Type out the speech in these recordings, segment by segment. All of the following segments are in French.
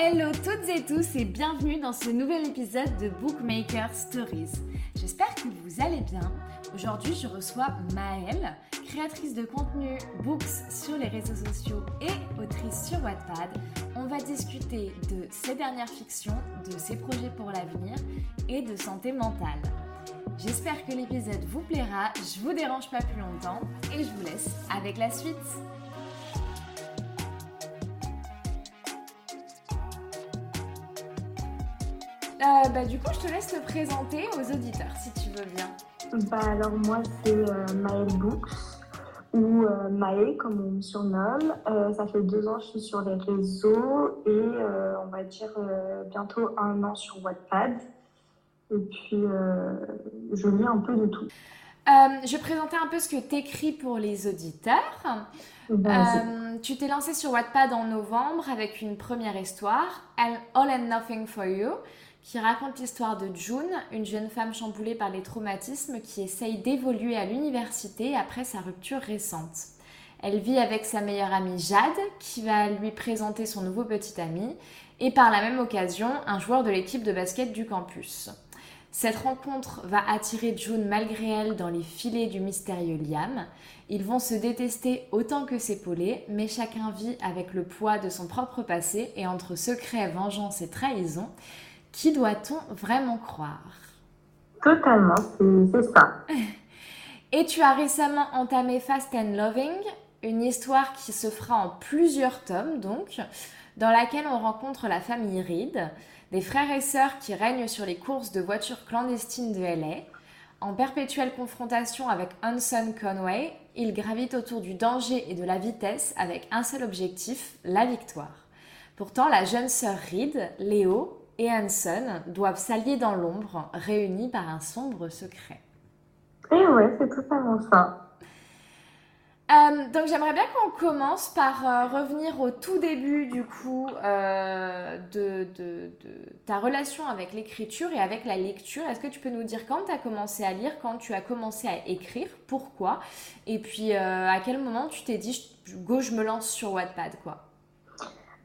Hello toutes et tous et bienvenue dans ce nouvel épisode de Bookmaker Stories. J'espère que vous allez bien. Aujourd'hui, je reçois Maëlle, créatrice de contenu books sur les réseaux sociaux et autrice sur Wattpad. On va discuter de ses dernières fictions, de ses projets pour l'avenir et de santé mentale. J'espère que l'épisode vous plaira, je vous dérange pas plus longtemps et je vous laisse avec la suite. Euh, bah, du coup, je te laisse te présenter aux auditeurs si tu veux bien. Bah, alors, moi, c'est euh, Maëlle Books ou euh, Maë, comme on me surnomme. Euh, ça fait deux ans que je suis sur les réseaux et on va dire bientôt un an sur Wattpad. Et puis, je lis un peu de tout. je vais présenter un peu ce que tu écris pour les auditeurs. tu t'es lancé sur Wattpad en novembre avec une première histoire, All and Nothing for You qui raconte l'histoire de June, une jeune femme chamboulée par les traumatismes qui essaye d'évoluer à l'université après sa rupture récente. Elle vit avec sa meilleure amie Jade, qui va lui présenter son nouveau petit ami, et par la même occasion, un joueur de l'équipe de basket du campus. Cette rencontre va attirer June malgré elle dans les filets du mystérieux Liam. Ils vont se détester autant que s'épauler, mais chacun vit avec le poids de son propre passé et entre secret, vengeance et trahison, qui doit-on vraiment croire? Totalement, c'est ça. Et tu as récemment entamé Fast and Loving, une histoire qui se fera en plusieurs tomes, donc, dans laquelle on rencontre la famille Reed, des frères et sœurs qui règnent sur les courses de voitures clandestines de LA. En perpétuelle confrontation avec Hanson Conway, ils gravitent autour du danger et de la vitesse avec un seul objectif, la victoire. Pourtant, la jeune sœur Reed, Léo, et Hanson doivent s'allier dans l'ombre, réunis par un sombre secret. Et eh ouais, c'est totalement ça. Euh, donc j'aimerais bien qu'on commence par euh, revenir au tout début du coup euh, de, de, ta relation avec l'écriture et avec la lecture. Est-ce que tu peux nous dire quand tu as commencé à lire, quand tu as commencé à écrire, pourquoi Et puis à quel moment tu t'es dit, go, je me lance sur Wattpad quoi?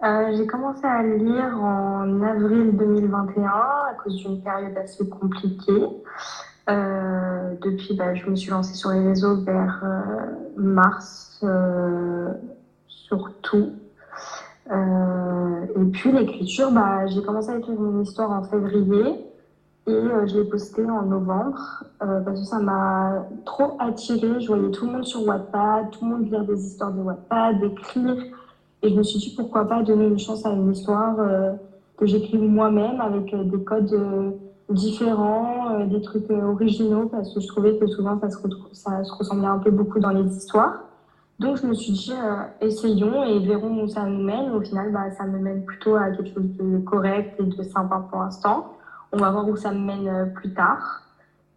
Euh, j'ai commencé à lire en avril 2021 à cause d'une période assez compliquée. Euh, depuis, bah, je me suis lancée sur les réseaux vers euh, mars surtout. et puis l'écriture, bah, j'ai commencé à écrire mon histoire en février et je l'ai postée en novembre parce que ça m'a trop attirée. Je voyais tout le monde sur Wattpad, tout le monde lire des histoires de Wattpad, écrire et je me suis dit pourquoi pas donner une chance à une histoire euh, que j'écris moi-même avec euh, des codes euh, différents, des trucs originaux, parce que je trouvais que souvent ça se, ça se ressemblait un peu beaucoup dans les histoires. Donc je me suis dit, essayons et verrons où ça nous mène. Au final, bah, ça me mène plutôt à quelque chose de correct et de sympa pour l'instant. On va voir où ça me mène plus tard.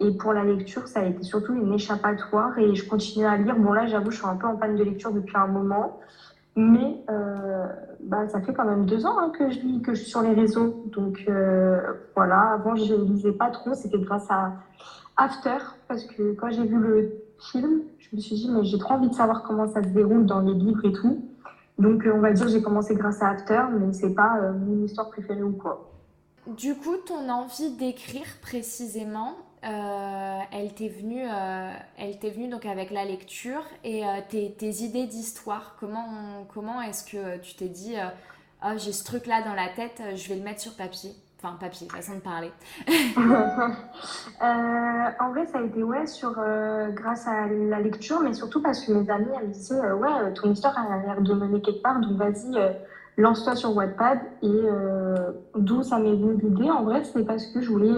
Et pour la lecture, ça a été surtout une échappatoire et je continue à lire. Bon là, j'avoue, je suis un peu en panne de lecture depuis un moment. Mais euh, bah, ça fait quand même deux ans hein, que je que je suis sur les réseaux. Donc euh, voilà, avant je ne lisais pas trop, c'était grâce à After, parce que quand j'ai vu le film, je me suis dit, mais j'ai trop envie de savoir comment ça se déroule dans les livres et tout. Donc euh, on va dire j'ai commencé grâce à After, mais c'est pas mon histoire préférée ou quoi. Du coup, ton envie d'écrire précisément, euh, elle t'est venue, euh, elle t'est venue donc avec la lecture et euh, tes, idées d'histoire. Comment, comment est-ce que tu t'es dit, oh, j'ai ce truc-là dans la tête, je vais le mettre sur papier Enfin, papier, façon de parler. en vrai, ça a été ouais, sur, grâce à la lecture, mais surtout parce que mes amis elles me disaient Ouais, ton histoire a l'air de mener quelque part, donc vas-y, lance-toi sur Wattpad. Et d'où ça m'est venu l'idée, en vrai, c'est parce que je voulais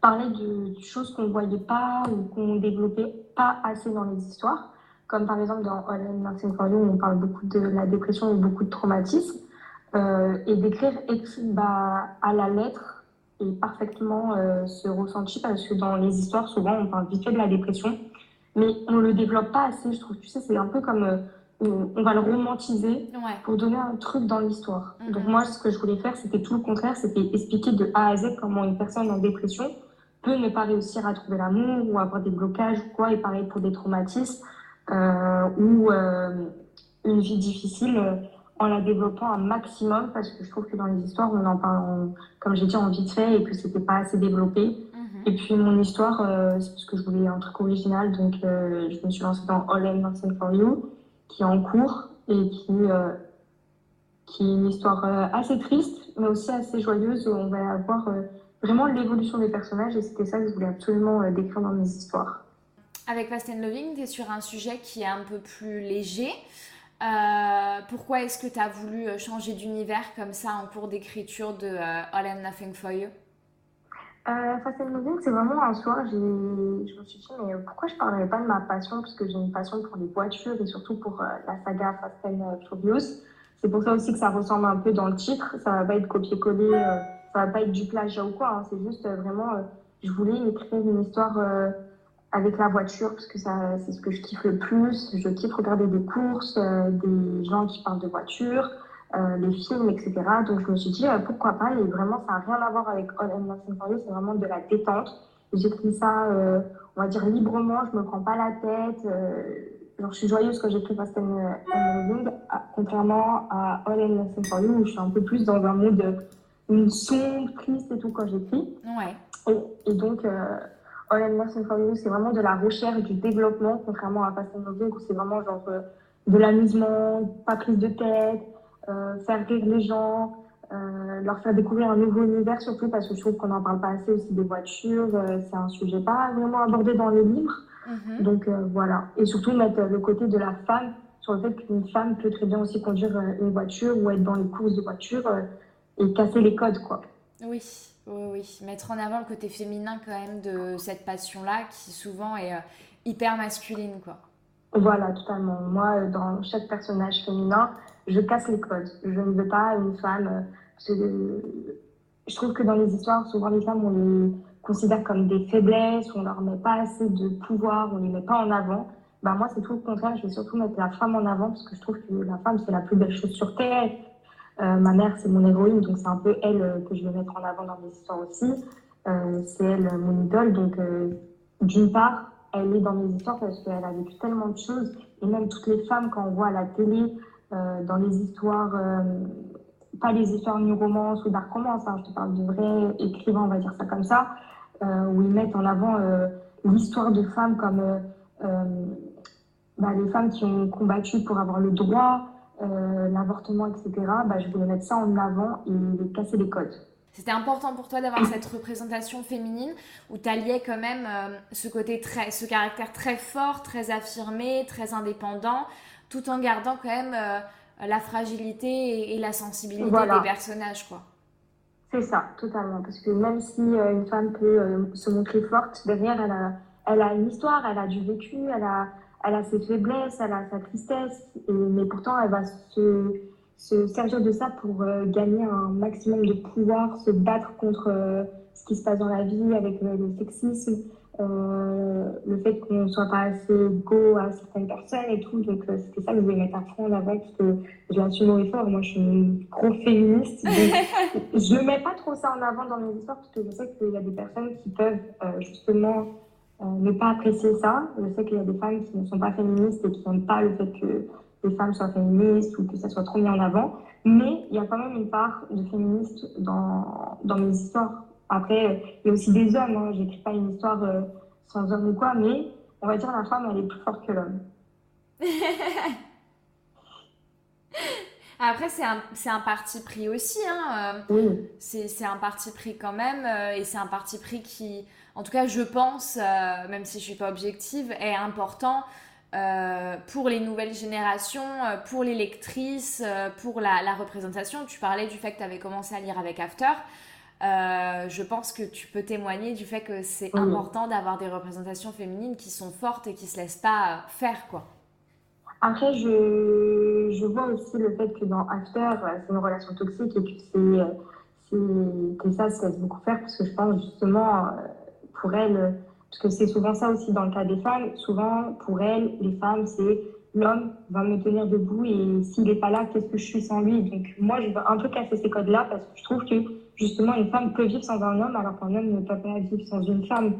parler de, choses qu'on ne voyait pas ou qu'on développait pas assez dans les histoires. Comme par exemple dans All Nothing for You, où on parle beaucoup de la dépression et beaucoup de traumatisme. Euh, et d'écrire bah, à la lettre et parfaitement euh, ce ressenti parce que dans les histoires, souvent, on parle vite fait de la dépression, mais on le développe pas assez, je trouve. Tu sais, c'est un peu comme euh, on va le romantiser pour donner un truc dans l'histoire. Mm-hmm. Donc moi, ce que je voulais faire, c'était tout le contraire, c'était expliquer de A à Z comment une personne en dépression peut ne pas réussir à trouver l'amour ou avoir des blocages ou quoi, et pareil pour des traumatismes euh, ou euh, une vie difficile en la développant un maximum parce que je trouve que dans les histoires, on en parle, comme j'ai dit, en vite fait et que c'était pas assez développé. Mhm. Et puis mon histoire, euh, c'est parce que je voulais un truc original, donc euh, je me suis lancée dans All I'm Dancing for You, qui est en cours et qui, euh, qui est une histoire assez triste, mais aussi assez joyeuse. Où on va avoir vraiment l'évolution des personnages et c'était ça que je voulais absolument décrire dans mes histoires. Avec Fast and Loving, tu es sur un sujet qui est un peu plus léger. Euh, pourquoi est-ce que tu as voulu euh, changer d'univers comme ça en cours d'écriture de euh, All and Nothing for You? Fast and Moving, c'est vraiment un soir, je me suis dit, mais pourquoi je ne parlerais pas de ma passion? Parce que j'ai une passion pour les voitures et surtout pour la saga Fast and Furious. C'est pour ça aussi que ça ressemble un peu dans le titre. Ça va pas être copié-collé, ça va pas être du plagiat ou quoi. Hein. C'est juste vraiment, je voulais écrire une histoire avec la voiture, parce que c'est ce que je kiffe le plus. Je kiffe regarder des courses, euh, des gens qui parlent de voiture, euh, les films, etc. Donc je me suis dit, euh, pourquoi pas Et vraiment, ça n'a rien à voir avec All and Nothing for c'est vraiment de la détente. J'écris ça, on va dire, librement, je me prends pas la tête. genre, je suis joyeuse quand j'écris Fast and, and contrairement à All and Nothing for You, où je suis un peu plus dans un mode une sombre, triste et tout quand j'écris. Ouais. Et, et donc... All and c'est vraiment de la recherche, du développement, contrairement à Fast and où c'est vraiment genre euh, de l'amusement, pas prise de tête, euh, faire rire les gens, euh, leur faire découvrir un nouveau univers, surtout parce que je trouve qu'on n'en parle pas assez aussi des voitures. c'est un sujet pas vraiment abordé dans les livres. Mm-hmm. Donc voilà. Et surtout mettre le côté de la femme sur le fait qu'une femme peut très bien aussi conduire une voiture ou être dans les courses de voiture et casser les codes, quoi. Oui. Oui, oui, mettre en avant le côté féminin quand même de cette passion-là qui souvent est euh, hyper masculine, quoi. Voilà, totalement. Moi, dans chaque personnage féminin, je casse les codes. Je ne veux pas une femme. Euh, je trouve que dans les histoires, souvent les femmes, on les considère comme des faiblesses, on leur met pas assez de pouvoir, on les met pas en avant. Bah moi, c'est tout le contraire. Je vais surtout mettre la femme en avant parce que je trouve que la femme, c'est la plus belle chose sur Terre. Euh, ma mère, c'est mon héroïne, donc c'est un peu elle euh, que je vais mettre en avant dans mes histoires aussi. Euh, c'est elle mon idole, donc d'une part, elle est dans mes histoires parce qu'elle a vécu tellement de choses, et même toutes les femmes, quand on voit à la télé, dans les histoires, pas les histoires new romance ou dark romance, hein, je te parle de vrais écrivains, on va dire ça comme ça, où ils mettent en avant l'histoire de femmes comme bah, les femmes qui ont combattu pour avoir le droit, euh, l'avortement, etc., bah, je voulais mettre ça en avant et casser les codes. C'était important pour toi d'avoir cette représentation féminine où tu alliais quand même euh, ce côté très, ce caractère très fort, très affirmé, très indépendant, tout en gardant quand même euh, la fragilité et, la sensibilité des personnages, quoi. C'est ça, totalement. Parce que même si une femme peut se montrer forte, derrière, elle a, elle a une histoire, elle a du vécu, elle a, elle a ses faiblesses, elle a sa tristesse, mais pourtant elle va se, se servir de ça pour euh, gagner un maximum de pouvoir, se battre contre euh, ce qui se passe dans la vie avec euh, le sexisme, le fait qu'on ne soit pas assez égaux à certaines personnes et tout. Donc c'était ça que je voulais mettre à fond en avant parce que je l'assume fort. Moi je suis une gros féministe. je ne mets pas trop ça en avant dans mes histoires parce que je sais qu'il y a des personnes qui peuvent justement ne pas apprécier ça. Je sais qu'il y a des femmes qui ne sont pas féministes et qui n'aiment pas le fait que les femmes soient féministes ou que ça soit trop mis en avant. Mais il y a quand même une part de féministes dans, dans mes histoires. Après, il y a aussi des hommes. Hein. J'écris pas une histoire euh, sans homme ou quoi, mais on va dire la femme, elle est plus forte que l'homme. Après, c'est un, un, parti pris aussi. Hein. Euh, oui. C'est un parti pris quand même. et c'est un parti pris qui, en tout cas, je pense, euh, même si je suis pas objective, est important euh, pour les nouvelles générations, euh, pour les lectrices, pour la, représentation. Tu parlais du fait que tu avais commencé à lire avec After. je pense que tu peux témoigner du fait que c'est important d'avoir des représentations féminines qui sont fortes et qui se laissent pas faire, quoi. Après, je, je vois aussi le fait que dans After, c'est une relation toxique et que, que ça se laisse beaucoup faire parce que je pense justement pour elles, parce que c'est souvent ça aussi dans le cas des femmes, souvent pour elles, les femmes, c'est l'homme va me tenir debout et s'il n'est pas là, qu'est-ce que je suis sans lui? Donc moi, je veux un peu casser ces codes-là parce que je trouve que justement, une femme peut vivre sans un homme alors qu'un homme ne peut pas vivre sans une femme.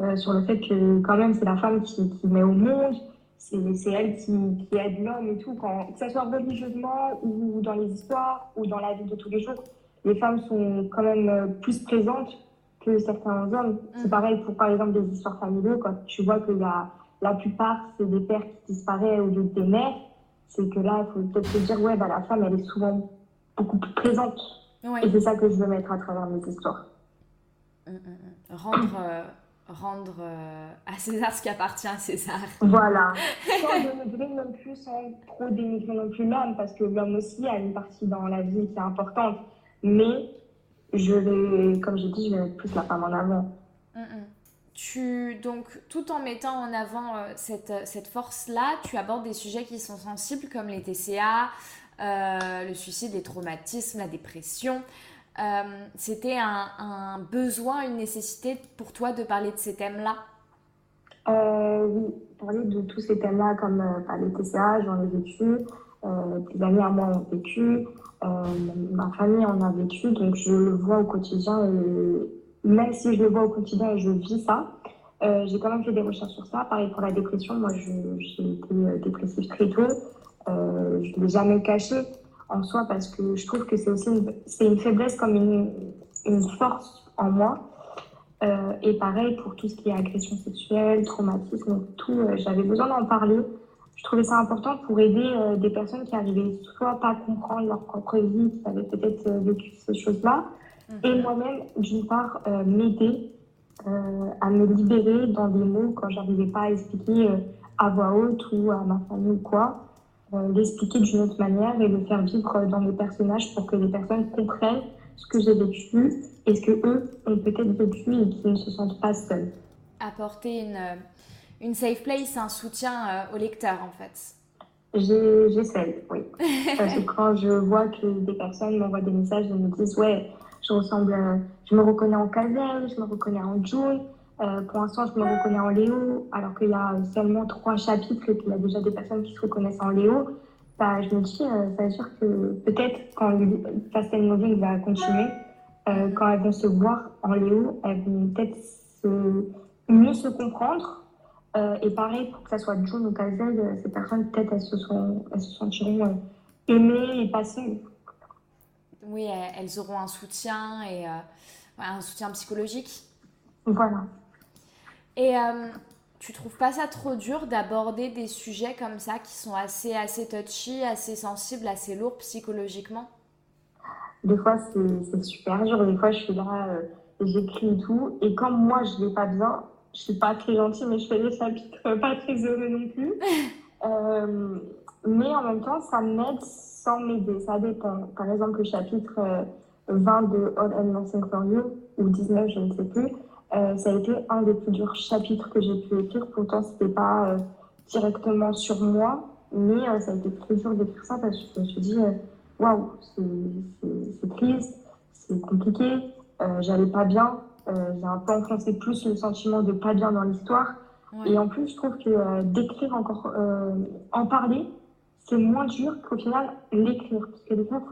Euh, sur le fait que quand même, c'est la femme qui, qui met au monde, c'est elle qui, qui aide l'homme et tout, quand, que ce soit religieusement ou dans les histoires ou dans la vie de tous les jours. Les femmes sont quand même plus présentes que certains hommes. C'est mm. pareil pour, par exemple, des histoires familiales, quand tu vois que la, la plupart, c'est des pères qui disparaissent au lieu des mères, c'est que là, il faut peut-être se dire, ouais, bah, la femme, elle est souvent beaucoup plus présente. Et c'est ça que je veux mettre à travers mes histoires. Mm, mm, rendre, euh, rendre euh, à César ce qui appartient à César. Voilà. sans dénigrer non plus, sans trop dénigrer non plus l'homme, parce que l'homme aussi a une partie dans la vie qui est importante. Mais je vais, comme j'ai dit, je vais mettre plus la femme en avant. Mm, mm. Tu, donc, tout en mettant en avant euh, cette, cette force-là, tu abordes des sujets qui sont sensibles comme les TCA, euh, le suicide, les traumatismes, la dépression. Euh, c'était un, besoin, une nécessité pour toi de parler de ces thèmes-là? Oui, parler de tous ces thèmes-là comme bah, les TCA, j'en ai vécu, des amis à moi ont vécu, euh, ma famille en a vécu, donc je le vois au quotidien. Même si je le vois au quotidien et je vis ça, euh, j'ai quand même fait des recherches sur ça. Pareil pour la dépression, moi j'ai été euh, dépressive très tôt. je ne l'ai jamais caché en soi parce que je trouve que c'est aussi une, c'est une faiblesse comme une, une, force en moi. et pareil pour tout ce qui est agression sexuelle, traumatisme, tout, j'avais besoin d'en parler je trouvais ça important pour aider euh, des personnes qui arrivaient soit pas à comprendre leur propre vie, qui avaient peut-être euh, vécu ces choses-là, mhm. et moi-même, d'une part, euh, m'aider à me libérer dans des mots quand j'arrivais pas à expliquer à voix haute ou à ma famille ou quoi, l'expliquer d'une autre manière et le faire vivre dans mes personnages pour que les personnes comprennent ce que j'ai vécu et ce que eux ont peut-être vécu et qu'ils ne se sentent pas seuls. Apporter une une safe place, un soutien euh, au lecteur en fait. J'essaie, oui. Parce que quand je vois que des personnes m'envoient des messages et me disent Ouais, je ressemble, je me reconnais en Kazel, je me reconnais en June, euh, pour l'instant je me reconnais en Léo, alors qu'il y a seulement trois chapitres et qu'il y a déjà des personnes qui se reconnaissent en Léo, bah, je me dis, euh, ça veut dire que peut-être quand Fast and Moving va continuer, quand elles vont se voir en Léo, elles vont peut-être mieux se comprendre euh, et pareil, pour que ça soit June ou Kazel, euh, ces personnes, peut-être, elles, se sont, elles se sentiront euh, aimées et passées. Oui, elles auront un soutien et un soutien psychologique. Voilà. Et tu trouves pas ça trop dur d'aborder des sujets comme ça qui sont assez, assez touchy, assez sensibles, assez lourds psychologiquement? Des fois, c'est super dur. Des fois, je suis là, j'écris et tout. Et comme moi, je n'ai pas besoin, je suis pas très gentille, mais je fais des chapitres pas très heureux non plus. Euh, mais en même temps, ça m'aide sans m'aider. Ça dépend. Par exemple, le chapitre 20 euh, de All and Nothing for You, ou 19, je ne sais plus, euh, ça a été un des plus durs chapitres que j'ai pu écrire. Pourtant, c'était pas directement sur moi, mais ça a été très dur d'écrire ça parce que je me suis dit, waouh, c'est triste, c'est compliqué, j'allais pas bien. Euh, j'ai un peu enfoncé plus le sentiment de pas bien dans l'histoire. Et en plus, je trouve que euh, d'écrire encore, euh, en parler, c'est moins dur qu'au final l'écrire. Parce que des fois,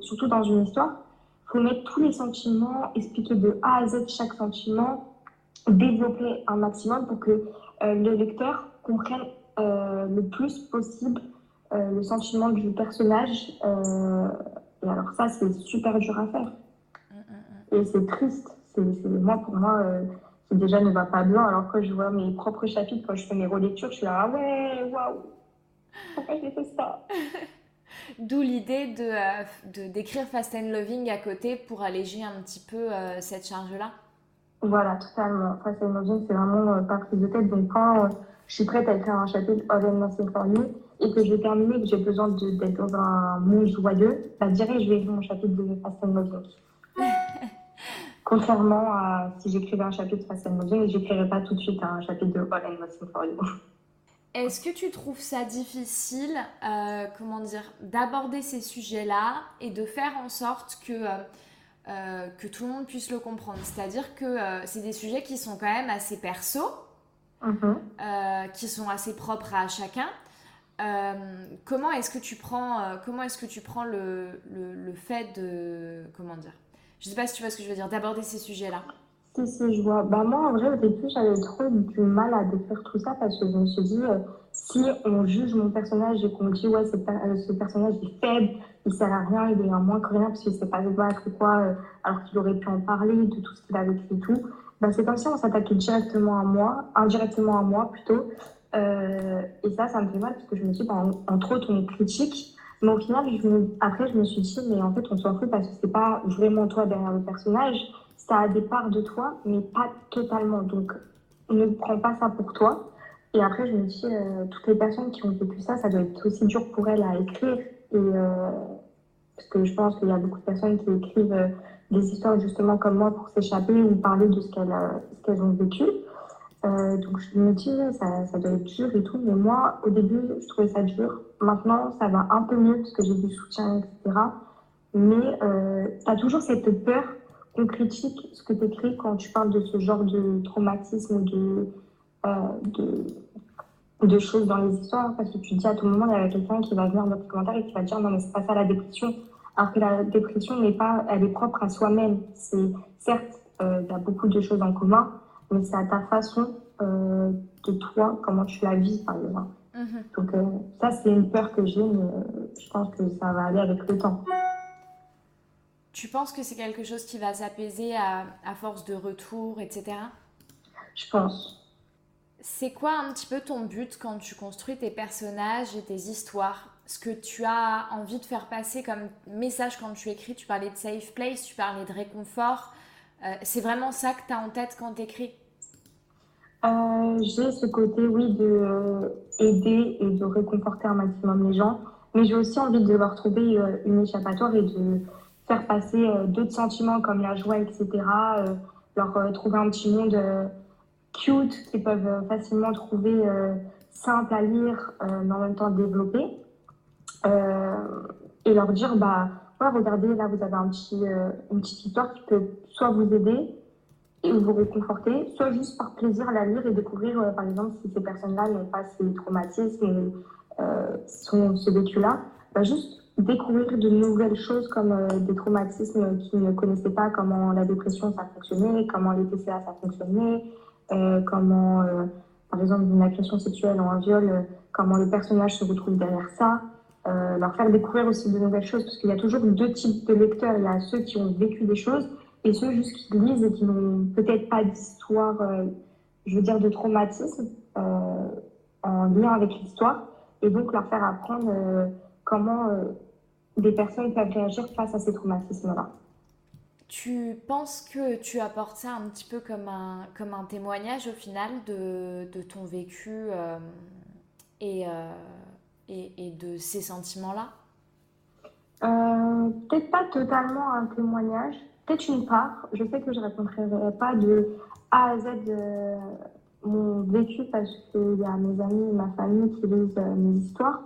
surtout dans une histoire, mettre tous les sentiments, expliquer de A à Z chaque sentiment, développer un maximum pour que le lecteur comprenne le plus possible le sentiment du personnage. et alors ça, c'est super dur à faire. Mm, mm, mm. Et c'est triste moi, pour moi, euh, déjà ne va pas bien. Alors que je vois mes propres chapitres, quand je fais mes relectures, je suis là, ah ouais, waouh, pourquoi j'ai fait ça? D'où l'idée de, euh, de, d'écrire Fast and Loving à côté pour alléger un petit peu euh, cette charge-là Voilà, totalement. Fast and Loving, c'est vraiment pas prise de tête. Donc, quand je suis prête à écrire un chapitre All and Nothing for You et que j'ai terminé, que j'ai besoin d'être dans un monde joyeux, bah, direct, je vais écrire mon chapitre de Fast and Loving. Contrairement à si j'écrivais un chapitre de Fast and je n'écrirais pas tout de suite un chapitre de All and What's for You. Est-ce que tu trouves ça difficile, euh, comment dire, d'aborder ces sujets-là et de faire en sorte que, euh, euh, que tout le monde puisse le comprendre? C'est-à-dire que c'est des sujets qui sont quand même assez perso, mm-hmm. qui sont assez propres à chacun. comment est-ce que tu prends, comment est-ce que tu prends le, le, le fait de, comment dire, je ne sais pas si tu vois ce que je veux dire, d'aborder ces sujets-là. Si, si. Bah, moi, en vrai, au début, j'avais trop du mal à décrire tout ça parce que je me suis dit, euh, si on juge mon personnage et qu'on me dit, ouais, euh, ce personnage est faible, il sert à rien, il est moins que rien parce qu'il ne sait pas se battre ou quoi, euh, alors qu'il aurait pu en parler de tout ce qu'il a vécu et tout, bah, c'est comme si on s'attaquait directement à moi, indirectement à moi plutôt. et ça, ça me fait mal parce que je me dis, bah, entre autres, on critique. Mais au final, après, je me suis dit, mais en fait, on s'en fout parce que c'est pas vraiment toi derrière le personnage ça a des parts de toi, mais pas totalement. Donc, ne prends pas ça pour toi. Et après, je me dis, euh, toutes les personnes qui ont vécu ça, ça doit être aussi dur pour elles à écrire. Euh, parce que je pense qu'il y a beaucoup de personnes qui écrivent euh, des histoires justement comme moi pour s'échapper ou parler de ce qu'elles ont vécu. donc je me dis, ça, ça, doit être dur et tout. Mais moi, au début, je trouvais ça dur. Maintenant, ça va un peu mieux parce que j'ai du soutien, etc. Mais tu as toujours cette peur on critique ce que tu écris quand tu parles de ce genre de traumatisme, de, euh, de, de, choses dans les histoires, parce que tu dis à tout moment, il y a quelqu'un qui va venir dans tes commentaires et qui va dire non, mais c'est pas ça la dépression. Alors que la dépression n'est pas, elle est propre à soi-même. C'est certes, euh, il y a beaucoup de choses en commun, mais c'est à ta façon euh, de toi, comment tu la vis, par exemple. Mm-hmm. Donc ça, c'est une peur que j'ai, mais je pense que ça va aller avec le temps. Tu penses que c'est quelque chose qui va s'apaiser à, force de retour, etc. Je pense. C'est quoi un petit peu ton but quand tu construis tes personnages et tes histoires? Ce que tu as envie de faire passer comme message quand tu écris Tu parlais de safe place, tu parlais de réconfort. Euh, c'est vraiment ça que tu as en tête quand tu écris euh, J'ai ce côté, oui, de euh, aider et de réconforter un maximum les gens. Mais j'ai aussi envie de leur trouver une échappatoire et de faire passer euh, d'autres sentiments comme la joie, etc. Euh, leur euh, trouver un petit monde cute qu'ils peuvent facilement trouver simple à lire, mais en même temps développer. et leur dire, bah, regardez, là, vous avez un petit, une petite histoire qui peut soit vous aider et vous réconforter, soit juste par plaisir la lire et découvrir, par exemple, si ces personnes-là n'ont pas ces traumatismes, euh, sont ce vécu-là, bah, juste découvrir de nouvelles choses comme euh, des traumatismes qu'ils ne connaissaient pas, comment la dépression ça fonctionnait, comment les TCA ça fonctionnait, euh, comment, euh, par exemple, une agression sexuelle ou un viol, comment le personnage se retrouve derrière ça. leur faire découvrir aussi de nouvelles choses, parce qu'il y a toujours deux types de lecteurs. Il y a ceux qui ont vécu des choses et ceux juste qui lisent et qui n'ont peut-être pas d'histoire, je veux dire, de traumatisme en lien avec l'histoire. Et donc leur faire apprendre comment des personnes peuvent réagir face à ces traumatismes-là. Tu penses que tu apportes ça un petit peu comme un, comme un témoignage au final de, de ton vécu euh, et, euh, et, et, de ces sentiments-là? Euh, Peut-être pas totalement un témoignage, peut-être une part. Je sais que je ne répondrai pas de A à Z mon vécu parce qu'il y a mes amis et ma famille qui lisent mes histoires.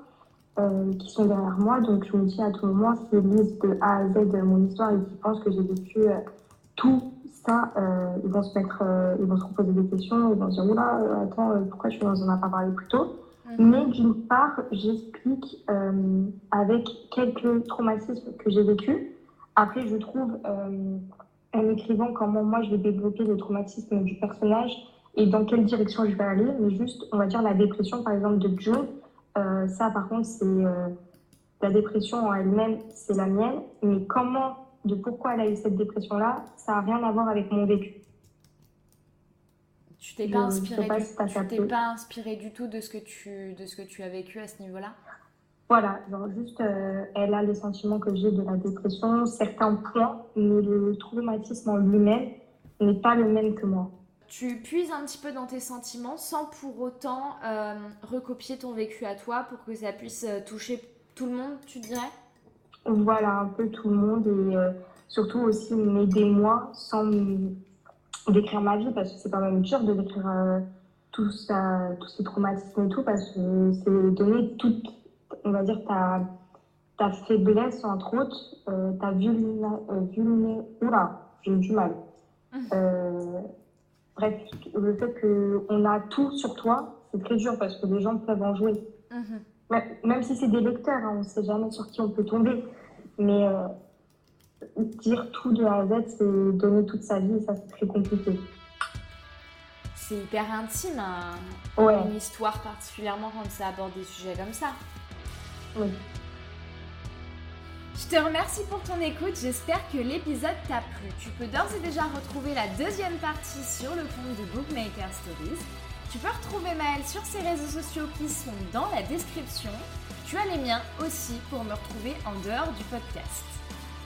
Euh, qui sont derrière moi. Donc je me dis à tout moment, s'ils lisent de A à Z mon histoire et qu'ils pensent que j'ai vécu euh, tout ça, euh, ils vont se mettre, ils vont se reposer des questions, ils vont se dire oula, attends, pourquoi tu n'en as pas parlé plus tôt? Mhm. Mais d'une part, j'explique avec quelques traumatismes que j'ai vécu. Après, je trouve en écrivant comment moi je vais développer le traumatisme du personnage et dans quelle direction je vais aller, mais juste, on va dire, la dépression, par exemple, de Joe, euh, ça, par contre, c'est euh, la dépression en elle-même, c'est la mienne. Mais comment, de pourquoi elle a eu cette dépression-là, ça n'a rien à voir avec mon vécu. Tu t'es pas inspiré, pas du, t'es pas inspiré du tout de ce que tu, de ce que tu as vécu à ce niveau-là? Voilà, juste, euh, elle a les sentiments que j'ai de la dépression, certains points, mais le traumatisme en lui-même n'est pas le même que moi tu puises un petit peu dans tes sentiments sans pour autant euh, recopier ton vécu à toi pour que ça puisse euh, toucher tout le monde, tu dirais? Voilà, un peu tout le monde et euh, surtout aussi m'aider moi sans décrire ma vie parce que c'est quand même dur de décrire tout ça, tous ces traumatismes et tout parce que c'est donner toute, on va dire, ta, ta faiblesse entre autres, ta vulnérabilité. Oula, j'ai du mal. Mmh. Bref, le fait qu'on a tout sur toi, c'est très dur parce que les gens peuvent en jouer. Mhm. Même si c'est des lecteurs, hein, on ne sait jamais sur qui on peut tomber. Mais euh, dire tout de A à Z, c'est donner toute sa vie ça, c'est très compliqué. C'est hyper intime, hein. une histoire particulièrement quand ça aborde des sujets comme ça. Oui. Je te remercie pour ton écoute, j'espère que l'épisode t'a plu. Tu peux d'ores et déjà retrouver la deuxième partie sur le compte de Bookmaker Stories. Tu peux retrouver Maëlle sur ses réseaux sociaux qui sont dans la description. Tu as les miens aussi pour me retrouver en dehors du podcast.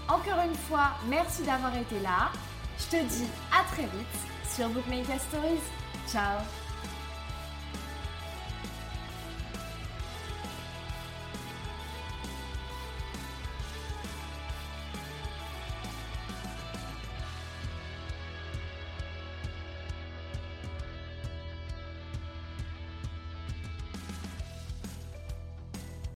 Encore une fois, merci d'avoir été là. Je te dis à très vite sur Bookmaker Stories. Ciao